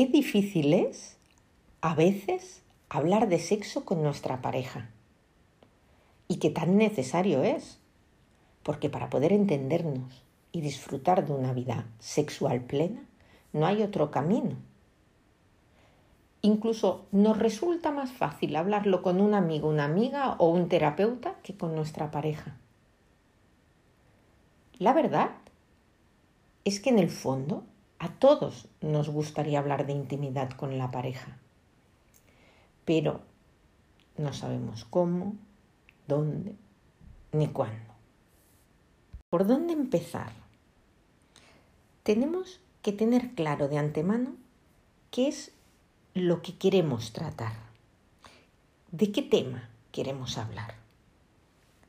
Qué difícil es a veces hablar de sexo con nuestra pareja. Y qué tan necesario es. Porque para poder entendernos y disfrutar de una vida sexual plena, no hay otro camino. Incluso nos resulta más fácil hablarlo con un amigo, una amiga o un terapeuta que con nuestra pareja. La verdad es que en el fondo a todos nos gustaría hablar de intimidad con la pareja, pero no sabemos cómo, dónde ni cuándo. ¿Por dónde empezar? Tenemos que tener claro de antemano qué es lo que queremos tratar, de qué tema queremos hablar,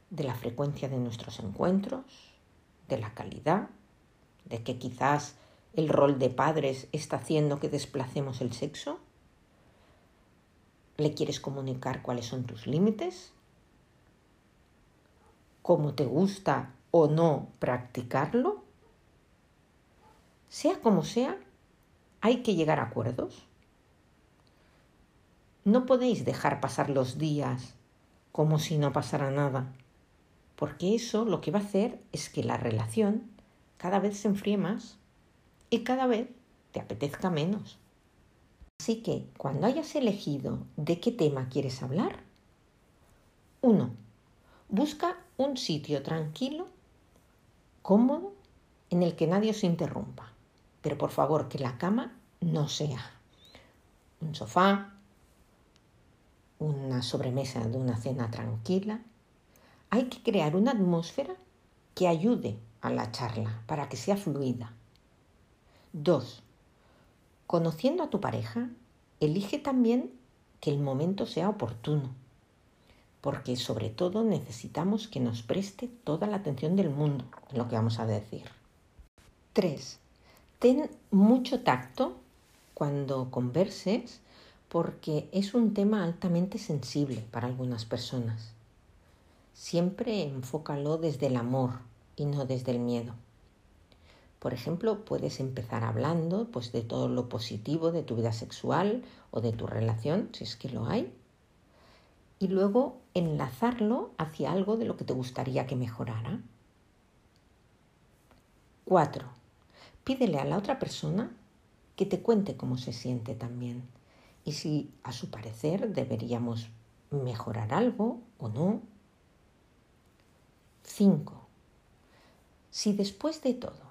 de la frecuencia de nuestros encuentros, de la calidad, de que quizás el rol de padres está haciendo que desplacemos el sexo? ¿Le quieres comunicar cuáles son tus límites? ¿Cómo te gusta o no practicarlo? Sea como sea, hay que llegar a acuerdos. No podéis dejar pasar los días como si no pasara nada, porque eso lo que va a hacer es que la relación cada vez se enfríe más y cada vez te apetezca menos. Así que cuando hayas elegido de qué tema quieres hablar, uno, busca un sitio tranquilo, cómodo, en el que nadie os interrumpa. Pero por favor, que la cama no sea un sofá, una sobremesa de una cena tranquila. Hay que crear una atmósfera que ayude a la charla para que sea fluida. Dos, conociendo a tu pareja, elige también que el momento sea oportuno, porque sobre todo necesitamos que nos preste toda la atención del mundo en lo que vamos a decir. Tres, ten mucho tacto cuando converses porque es un tema altamente sensible para algunas personas. Siempre enfócalo desde el amor y no desde el miedo. Por ejemplo, puedes empezar hablando pues, de todo lo positivo de tu vida sexual o de tu relación, si es que lo hay, y luego enlazarlo hacia algo de lo que te gustaría que mejorara. 4. Pídele a la otra persona que te cuente cómo se siente también y si a su parecer deberíamos mejorar algo o no. 5. Si después de todo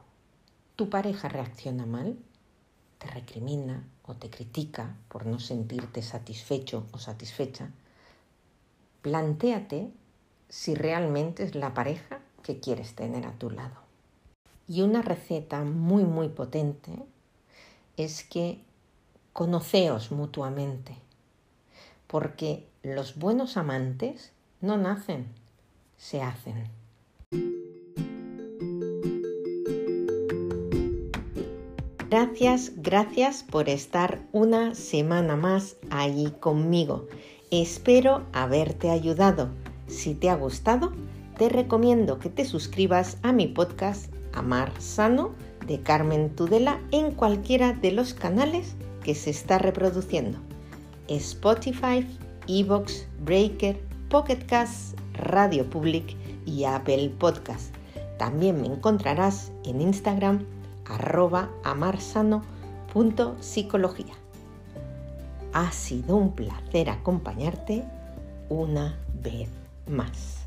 tu pareja reacciona mal, te recrimina o te critica por no sentirte satisfecho o satisfecha, plantéate si realmente es la pareja que quieres tener a tu lado. Y una receta muy muy potente es que conoceos mutuamente, porque los buenos amantes no nacen, se hacen. Gracias, gracias por estar una semana más ahí conmigo. Espero haberte ayudado. Si te ha gustado, te recomiendo que te suscribas a mi podcast Amar Sano de Carmen Tudela en cualquiera de los canales que se está reproduciendo. Spotify, Evox, Breaker, Pocket Cast, Radio Public y Apple Podcast. También me encontrarás en Instagram arroba amarsano.psicología. Ha sido un placer acompañarte una vez más.